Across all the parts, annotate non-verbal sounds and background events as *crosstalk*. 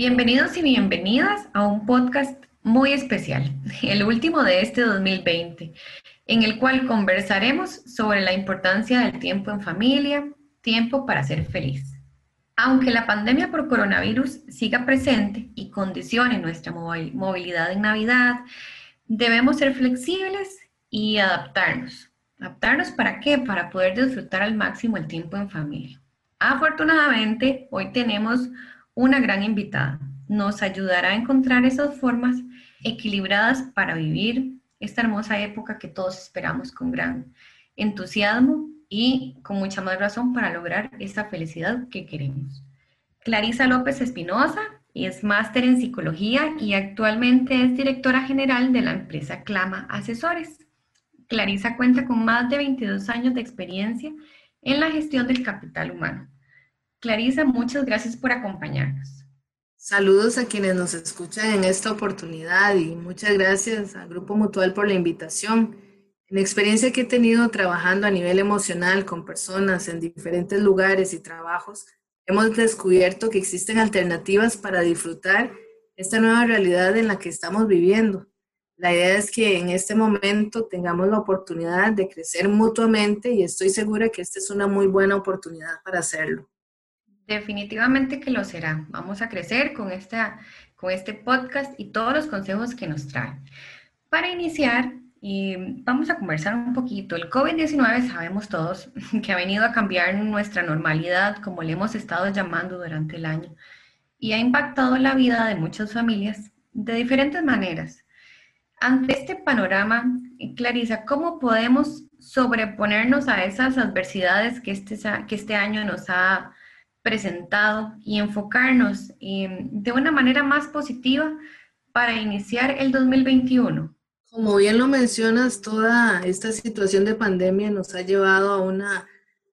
Bienvenidos y bienvenidas a un podcast muy especial, *laughs* el último de este 2020, en el cual conversaremos sobre la importancia del tiempo en familia, tiempo para ser feliz. Aunque la pandemia por coronavirus siga presente y condicione nuestra movilidad en Navidad, debemos ser flexibles y adaptarnos. ¿Adaptarnos para qué? Para poder disfrutar al máximo el tiempo en familia. Afortunadamente, hoy tenemos una gran invitada. Nos ayudará a encontrar esas formas equilibradas para vivir esta hermosa época que todos esperamos con gran entusiasmo y con mucha más razón para lograr esa felicidad que queremos. Clarisa López Espinosa es máster en psicología y actualmente es directora general de la empresa Clama Asesores. Clarisa cuenta con más de 22 años de experiencia en la gestión del capital humano Clarisa, muchas gracias por acompañarnos. Saludos a quienes nos escuchan en esta oportunidad y muchas gracias al Grupo Mutual por la invitación. En experiencia que he tenido trabajando a nivel emocional con personas en diferentes lugares y trabajos, hemos descubierto que existen alternativas para disfrutar esta nueva realidad en la que estamos viviendo. La idea es que en este momento tengamos la oportunidad de crecer mutuamente y estoy segura que esta es una muy buena oportunidad para hacerlo. Definitivamente que lo será. Vamos a crecer con, esta, con este podcast y todos los consejos que nos trae. Para iniciar, vamos a conversar un poquito. El COVID-19 sabemos todos *laughs* que ha venido a cambiar nuestra normalidad, como le hemos estado llamando durante el año, y ha impactado la vida de muchas familias de diferentes maneras. Ante este panorama, Clarisa, ¿cómo podemos sobreponernos a esas adversidades que este, que este año nos ha presentado y enfocarnos de una manera más positiva para iniciar el 2021? Como bien lo mencionas, toda esta situación de pandemia nos ha llevado a una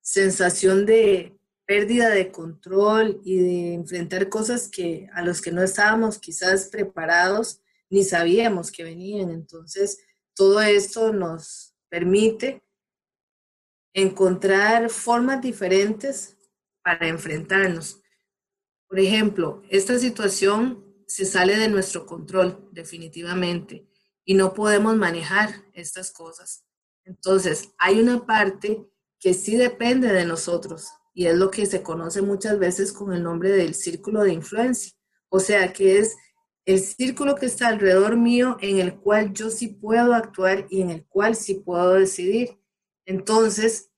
sensación de pérdida de control y de enfrentar cosas que a los que no estábamos quizás preparados ni sabíamos que venían. Entonces, todo esto nos permite encontrar formas diferentes para enfrentarnos. Por ejemplo, esta situación se sale de nuestro control definitivamente y no podemos manejar estas cosas. Entonces, hay una parte que sí depende de nosotros y es lo que se conoce muchas veces con el nombre del círculo de influencia. O sea, que es el círculo que está alrededor mío en el cual yo sí puedo actuar y en el cual sí puedo decidir. Entonces,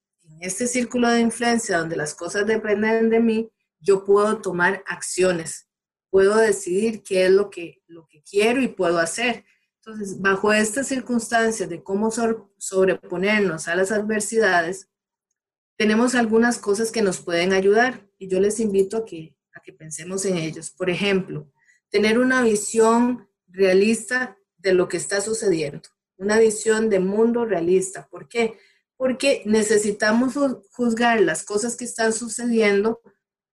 este círculo de influencia donde las cosas dependen de mí, yo puedo tomar acciones, puedo decidir qué es lo que, lo que quiero y puedo hacer. Entonces, bajo estas circunstancias de cómo sobreponernos a las adversidades, tenemos algunas cosas que nos pueden ayudar y yo les invito a que, a que pensemos en ellos. Por ejemplo, tener una visión realista de lo que está sucediendo, una visión de mundo realista. ¿Por qué? Porque necesitamos juzgar las cosas que están sucediendo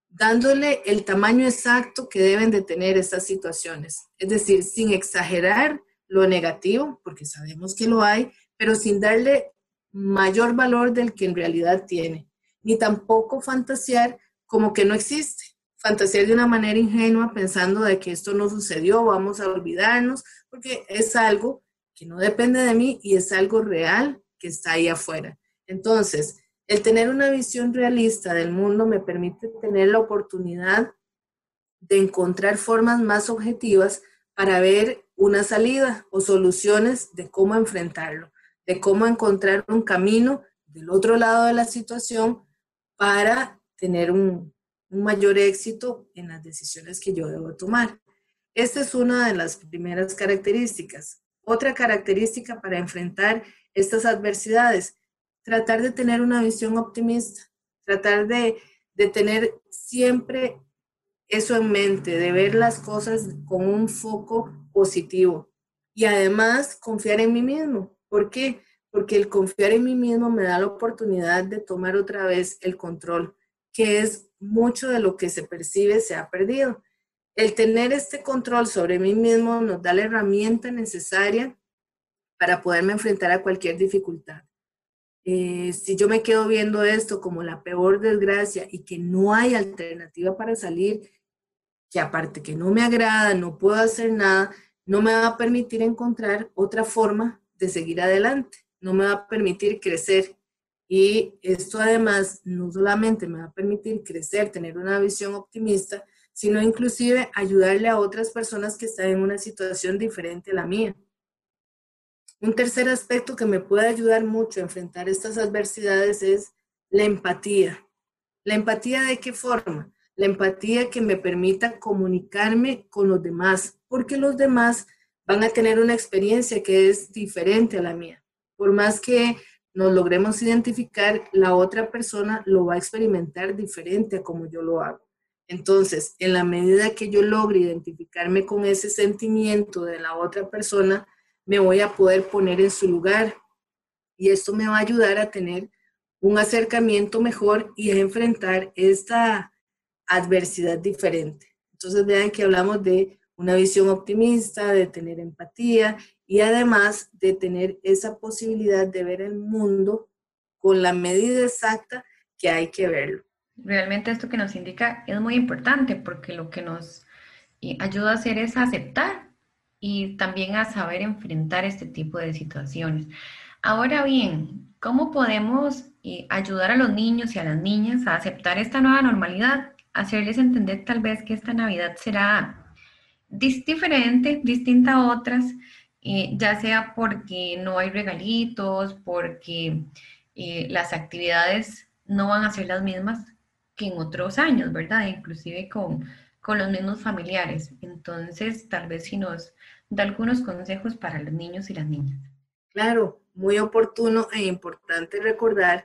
dándole el tamaño exacto que deben de tener estas situaciones. Es decir, sin exagerar lo negativo, porque sabemos que lo hay, pero sin darle mayor valor del que en realidad tiene, ni tampoco fantasear como que no existe. Fantasear de una manera ingenua pensando de que esto no sucedió, vamos a olvidarnos, porque es algo que no depende de mí y es algo real que está ahí afuera. Entonces, el tener una visión realista del mundo me permite tener la oportunidad de encontrar formas más objetivas para ver una salida o soluciones de cómo enfrentarlo, de cómo encontrar un camino del otro lado de la situación para tener un, mayor éxito en las decisiones que yo debo tomar. Esta es una de las primeras características. Otra característica para enfrentar estas adversidades tratar de tener una visión optimista, tratar de, tener siempre eso en mente, de ver las cosas con un foco positivo y además confiar en mí mismo. ¿Por qué? Porque el confiar en mí mismo me da la oportunidad de tomar otra vez el control, que es mucho de lo que se percibe se ha perdido. El tener este control sobre mí mismo nos da la herramienta necesaria para poderme enfrentar a cualquier dificultad. Eh, si yo me quedo viendo esto como la peor desgracia y que no hay alternativa para salir, que aparte que no me agrada, no puedo hacer nada, no me va a permitir encontrar otra forma de seguir adelante, no me va a permitir crecer. Y esto además no solamente me va a permitir crecer, tener una visión optimista, sino inclusive ayudarle a otras personas que están en una situación diferente a la mía. Un tercer aspecto que me puede ayudar mucho a enfrentar estas adversidades es la empatía. ¿La empatía de qué forma? La empatía que me permita comunicarme con los demás, porque los demás van a tener una experiencia que es diferente a la mía. Por más que nos logremos identificar, la otra persona lo va a experimentar diferente a como yo lo hago. Entonces, en la medida que yo logre identificarme con ese sentimiento de la otra persona, me voy a poder poner en su lugar. Y esto me va a ayudar a tener un acercamiento mejor y a enfrentar esta adversidad diferente. Entonces vean que hablamos de una visión optimista, de tener empatía y además de tener esa posibilidad de ver el mundo con la medida exacta que hay que verlo. Realmente esto que nos indica es muy importante porque lo que nos eh, ayuda a hacer es aceptar y también a saber enfrentar este tipo de situaciones. Ahora bien, ¿cómo podemos eh, ayudar a los niños y a las niñas a aceptar esta nueva normalidad? Hacerles entender tal vez que esta Navidad será diferente, distinta a otras, eh, ya sea porque no hay regalitos, porque eh, las actividades no van a ser las mismas que en otros años, ¿verdad? Inclusive con, con los mismos familiares. Entonces, tal vez si nos da algunos consejos para los niños y las niñas. Claro, muy oportuno e importante recordar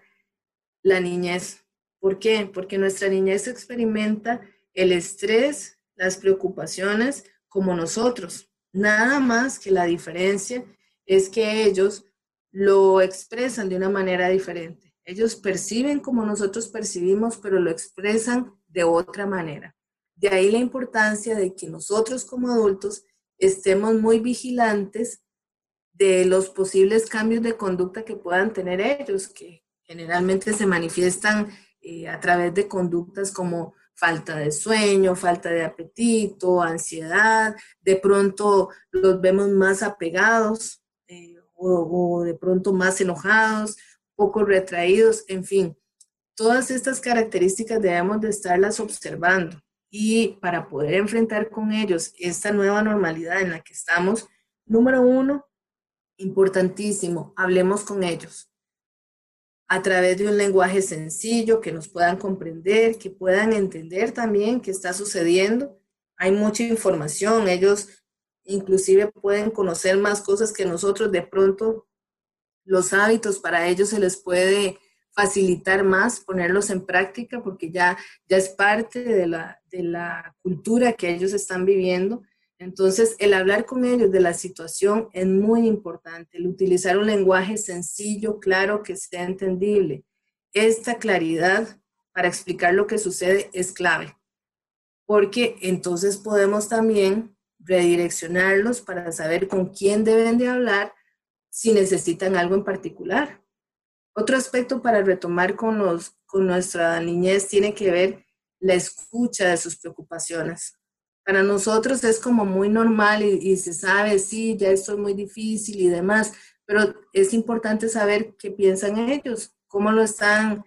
la niñez. ¿Por qué? Porque nuestra niñez experimenta el estrés, las preocupaciones como nosotros. Nada más que la diferencia es que ellos lo expresan de una manera diferente. Ellos perciben como nosotros percibimos, pero lo expresan de otra manera. De ahí la importancia de que nosotros como adultos estemos muy vigilantes de los posibles cambios de conducta que puedan tener ellos, que generalmente se manifiestan eh, a través de conductas como falta de sueño, falta de apetito, ansiedad, de pronto los vemos más apegados eh, o, o de pronto más enojados, poco retraídos, en fin. Todas estas características debemos de estarlas observando y para poder enfrentar con ellos esta nueva normalidad en la que estamos, número uno, importantísimo, hablemos con ellos a través de un lenguaje sencillo, que nos puedan comprender, que puedan entender también qué está sucediendo. Hay mucha información, ellos inclusive pueden conocer más cosas que nosotros, de pronto los hábitos para ellos se les puede facilitar más, ponerlos en práctica, porque ya, ya es parte de la, de la cultura que ellos están viviendo entonces, el hablar con ellos de la situación es muy importante, el utilizar un lenguaje sencillo, claro, que sea entendible. Esta claridad para explicar lo que sucede es clave, porque entonces podemos también redireccionarlos para saber con quién deben de hablar si necesitan algo en particular. Otro aspecto para retomar con, los, con nuestra niñez tiene que ver la escucha de sus preocupaciones para nosotros es como muy normal y, se sabe, sí, ya esto es muy difícil y demás, pero es importante saber qué piensan ellos, cómo lo están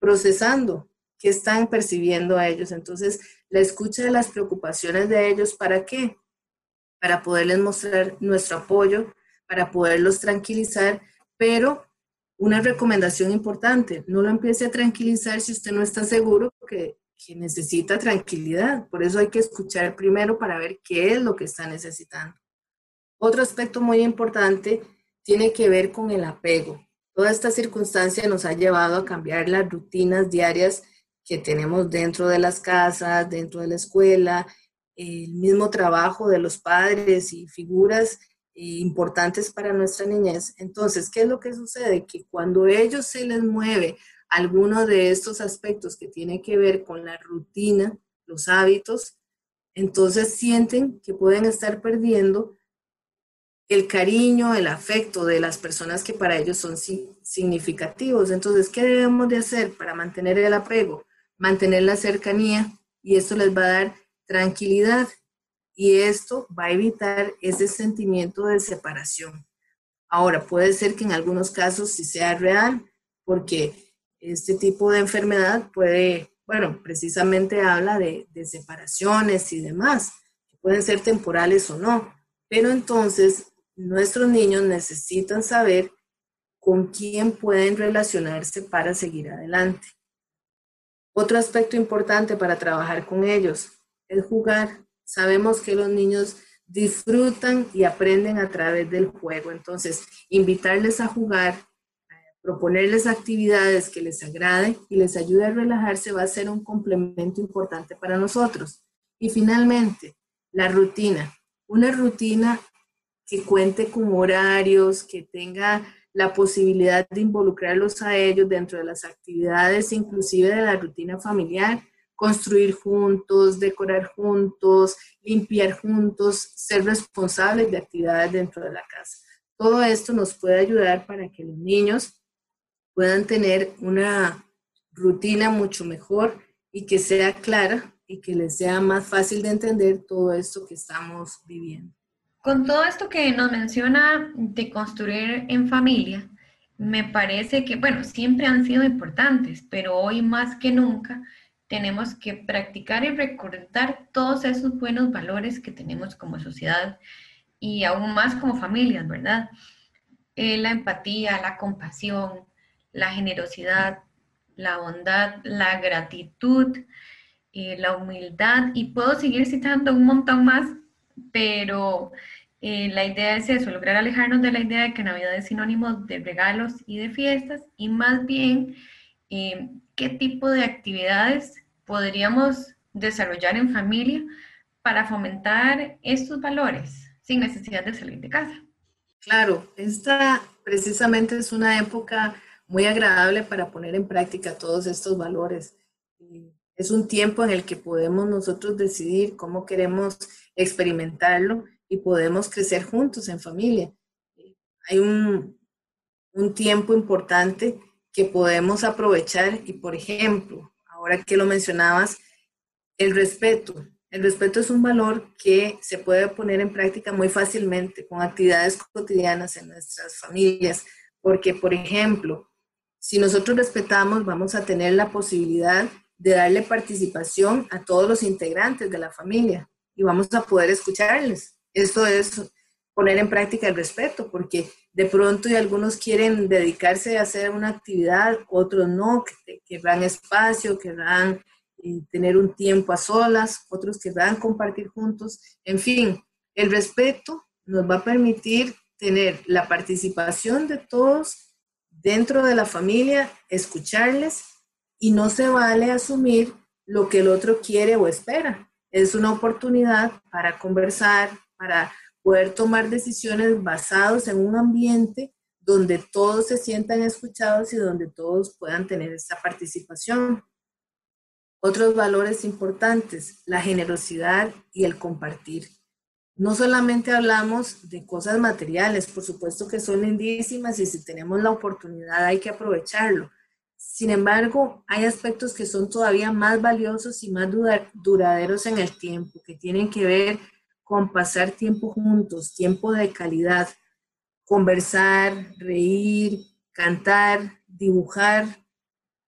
procesando, qué están percibiendo a ellos. Entonces, la escucha de las preocupaciones de ellos, ¿para qué? Para poderles mostrar nuestro apoyo, para poderlos tranquilizar, pero una recomendación importante, no lo empiece a tranquilizar si usted no está seguro que que necesita tranquilidad. Por eso hay que escuchar primero para ver qué es lo que está necesitando. Otro aspecto muy importante tiene que ver con el apego. Toda esta circunstancia nos ha llevado a cambiar las rutinas diarias que tenemos dentro de las casas, dentro de la escuela, el mismo trabajo de los padres y figuras importantes para nuestra niñez. Entonces, ¿qué es lo que sucede? Que cuando ellos se les mueve alguno de estos aspectos que tiene que ver con la rutina, los hábitos, entonces sienten que pueden estar perdiendo el cariño, el afecto de las personas que para ellos son significativos. Entonces, ¿qué debemos de hacer para mantener el apego? Mantener la cercanía y esto les va a dar tranquilidad y esto va a evitar ese sentimiento de separación. Ahora, puede ser que en algunos casos sí sea real, porque este tipo de enfermedad puede, bueno, precisamente habla de, separaciones y demás, que pueden ser temporales o no, pero entonces nuestros niños necesitan saber con quién pueden relacionarse para seguir adelante. Otro aspecto importante para trabajar con ellos es jugar. Sabemos que los niños disfrutan y aprenden a través del juego. Entonces, invitarles a jugar, proponerles actividades que les agrade y les ayude a relajarse va a ser un complemento importante para nosotros. Y finalmente, la rutina. Una rutina que cuente con horarios, que tenga la posibilidad de involucrarlos a ellos dentro de las actividades, inclusive de la rutina familiar, construir juntos, decorar juntos, limpiar juntos, ser responsables de actividades dentro de la casa. Todo esto nos puede ayudar para que los niños puedan tener una rutina mucho mejor y que sea clara y que les sea más fácil de entender todo esto que estamos viviendo. Con todo esto que nos menciona de construir en familia, me parece que, bueno, siempre han sido importantes, pero hoy más que nunca tenemos que practicar y recordar todos esos buenos valores que tenemos como sociedad y aún más como familias, ¿verdad? Eh, la empatía, la compasión, la generosidad, la bondad, la gratitud, eh, la humildad y puedo seguir citando un montón más pero eh, la idea es eso, lograr alejarnos de la idea de que Navidad es sinónimo de regalos y de fiestas y más bien qué tipo de actividades podríamos desarrollar en familia para fomentar estos valores sin necesidad de salir de casa. Claro, esta precisamente es una época muy agradable para poner en práctica todos estos valores. Es un tiempo en el que podemos nosotros decidir cómo queremos experimentarlo y podemos crecer juntos en familia. Hay un, un tiempo importante que podemos aprovechar y, por ejemplo, ahora que lo mencionabas, el respeto. El respeto es un valor que se puede poner en práctica muy fácilmente con actividades cotidianas en nuestras familias, porque, por ejemplo, si nosotros respetamos, vamos a tener la posibilidad de darle participación a todos los integrantes de la familia y vamos a poder escucharles. Esto es poner en práctica el respeto, porque de pronto y algunos quieren dedicarse a hacer una actividad, otros no, que querrán espacio, querrán eh, tener un tiempo a solas, otros querrán compartir juntos. En fin, el respeto nos va a permitir tener la participación de todos dentro de la familia, escucharles y no se vale asumir lo que el otro quiere o espera. Es una oportunidad para conversar, para poder tomar decisiones basadas en un ambiente donde todos se sientan escuchados y donde todos puedan tener esta participación. Otros valores importantes, la generosidad y el compartir. No solamente hablamos de cosas materiales, por supuesto que son lindísimas y si tenemos la oportunidad hay que aprovecharlo, sin embargo, hay aspectos que son todavía más valiosos y más duraderos en el tiempo, que tienen que ver con pasar tiempo juntos, tiempo de calidad, conversar, reír, cantar, dibujar,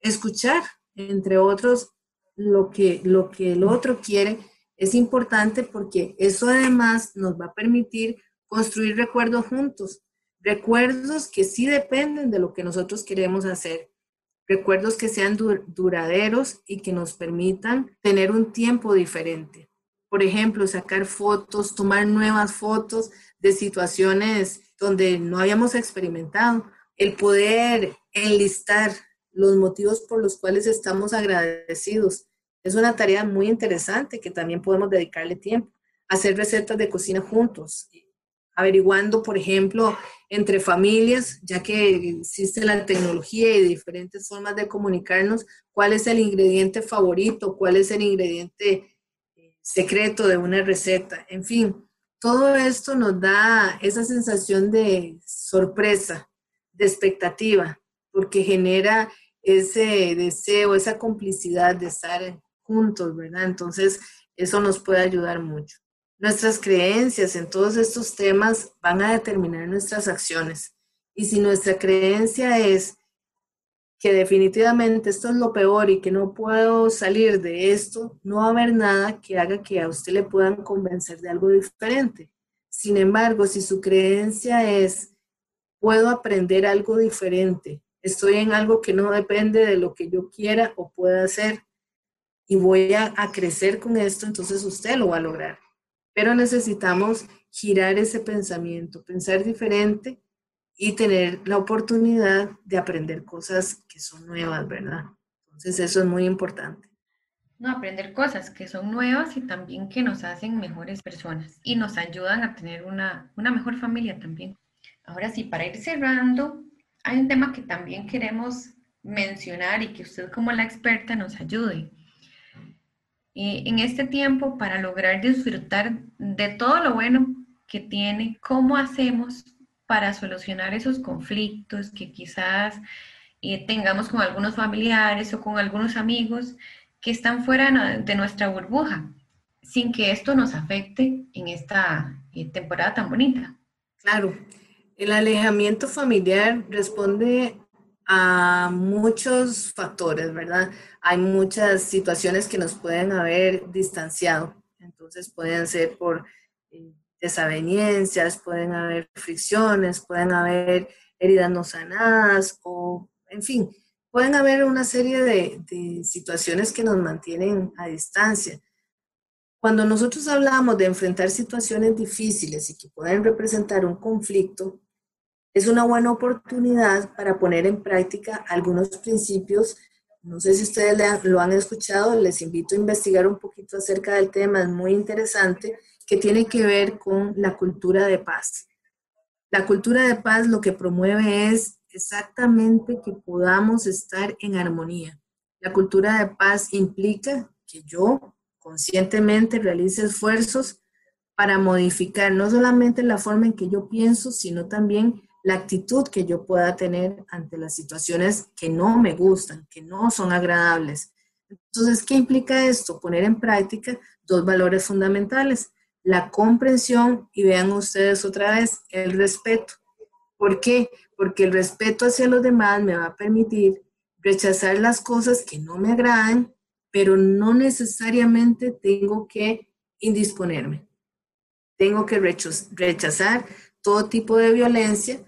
escuchar, entre otros, lo que, lo que el otro quiere es importante porque eso además nos va a permitir construir recuerdos juntos, recuerdos que sí dependen de lo que nosotros queremos hacer recuerdos que sean duraderos y que nos permitan tener un tiempo diferente. Por ejemplo, sacar fotos, tomar nuevas fotos de situaciones donde no habíamos experimentado. El poder enlistar los motivos por los cuales estamos agradecidos. Es una tarea muy interesante que también podemos dedicarle tiempo. Hacer recetas de cocina juntos, averiguando, por ejemplo, entre familias, ya que existe la tecnología y diferentes formas de comunicarnos, cuál es el ingrediente favorito, cuál es el ingrediente secreto de una receta. En fin, todo esto nos da esa sensación de sorpresa, de expectativa, porque genera ese deseo, esa complicidad de estar juntos, ¿verdad? Entonces, Eso nos puede ayudar mucho. Nuestras creencias en todos estos temas van a determinar nuestras acciones. Y si nuestra creencia es que definitivamente esto es lo peor y que no puedo salir de esto, no va a haber nada que haga que a usted le puedan convencer de algo diferente. Sin embargo, si su creencia es, puedo aprender algo diferente, estoy en algo que no depende de lo que yo quiera o pueda hacer y voy a, a crecer con esto, entonces usted lo va a lograr. Pero necesitamos girar ese pensamiento, pensar diferente y tener la oportunidad de aprender cosas que son nuevas, ¿verdad? Entonces eso es muy importante. No, aprender cosas que son nuevas y también que nos hacen mejores personas y nos ayudan a tener una, una mejor familia también. Ahora sí, para ir cerrando, hay un tema que también queremos mencionar y que usted como la experta nos ayude. Y en este tiempo, para lograr disfrutar de todo lo bueno que tiene, ¿cómo hacemos para solucionar esos conflictos que quizás eh, tengamos con algunos familiares o con algunos amigos que están fuera de nuestra burbuja, sin que esto nos afecte en esta eh, temporada tan bonita. Claro, el alejamiento familiar responde a muchos factores, ¿verdad? Hay muchas situaciones que nos pueden haber distanciado, entonces pueden ser por eh, desavenencias, pueden haber fricciones, pueden haber heridas no sanadas o, en fin, pueden haber una serie de, situaciones que nos mantienen a distancia. Cuando nosotros hablamos de enfrentar situaciones difíciles y que pueden representar un conflicto, es una buena oportunidad para poner en práctica algunos principios. No sé si ustedes lo han escuchado, les invito a investigar un poquito acerca del tema, es muy interesante que tiene que ver con la cultura de paz. La cultura de paz lo que promueve es exactamente que podamos estar en armonía. La cultura de paz implica que yo conscientemente realice esfuerzos para modificar no solamente la forma en que yo pienso, sino también la actitud que yo pueda tener ante las situaciones que no me gustan, que no son agradables. Entonces, ¿qué implica esto? Poner en práctica dos valores fundamentales la comprensión y vean ustedes otra vez el respeto. ¿Por qué? Porque el respeto hacia los demás me va a permitir rechazar las cosas que no me agradan, pero no necesariamente tengo que indisponerme. Tengo que rechazar todo tipo de violencia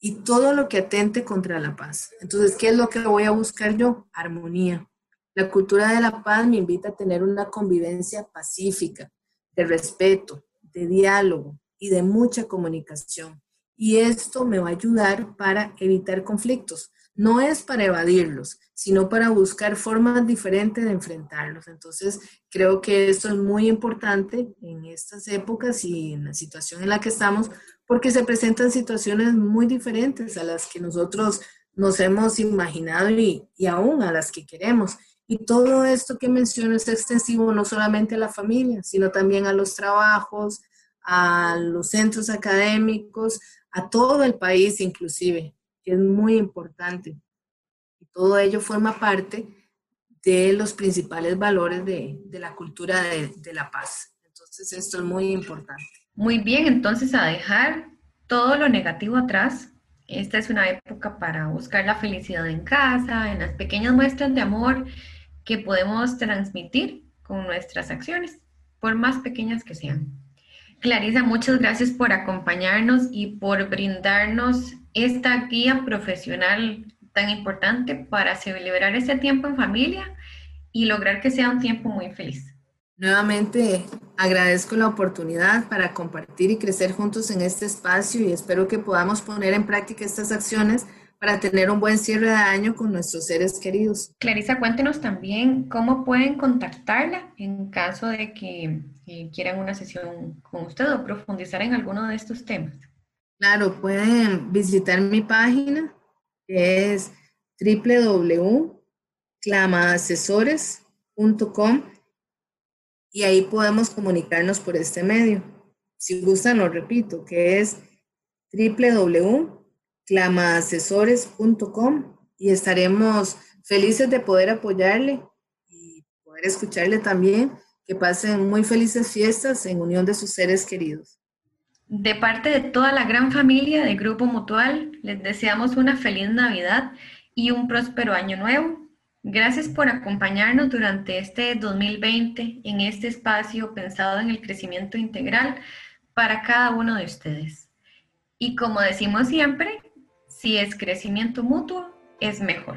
y todo lo que atente contra la paz. Entonces, ¿qué es lo que voy a buscar yo? Armonía. La cultura de la paz me invita a tener una convivencia pacífica, de respeto, de diálogo y de mucha comunicación. Y esto me va a ayudar para evitar conflictos. No es para evadirlos, sino para buscar formas diferentes de enfrentarlos. Entonces, creo que esto es muy importante en estas épocas y en la situación en la que estamos, porque se presentan situaciones muy diferentes a las que nosotros nos hemos imaginado y, y aún a las que queremos. Y todo esto que menciono es extensivo no solamente a la familia, sino también a los trabajos, a los centros académicos, a todo el país inclusive, que es muy importante. Y todo ello forma parte de los principales valores de, de la cultura de, de la paz. Entonces esto es muy importante. Muy bien, entonces a dejar todo lo negativo atrás. Esta es una época para buscar la felicidad en casa, en las pequeñas muestras de amor que podemos transmitir con nuestras acciones, por más pequeñas que sean. Clarisa, muchas gracias por acompañarnos y por brindarnos esta guía profesional tan importante para celebrar este tiempo en familia y lograr que sea un tiempo muy feliz. Nuevamente agradezco la oportunidad para compartir y crecer juntos en este espacio y espero que podamos poner en práctica estas acciones para tener un buen cierre de año con nuestros seres queridos. Clarisa, cuéntenos también cómo pueden contactarla en caso de que eh, quieran una sesión con usted o profundizar en alguno de estos temas. Claro, pueden visitar mi página que es www.clamaasesores.com y ahí podemos comunicarnos por este medio. Si gustan, lo repito, que es www clamaasesores.com y estaremos felices de poder apoyarle y poder escucharle también Que pasen muy felices fiestas en unión de sus seres queridos. De parte de toda la gran familia de Grupo Mutual, les deseamos una feliz Navidad y un próspero año nuevo. Gracias por acompañarnos durante este 2020 en este espacio pensado en el crecimiento integral para cada uno de ustedes. Y como decimos siempre, si es crecimiento mutuo, es mejor.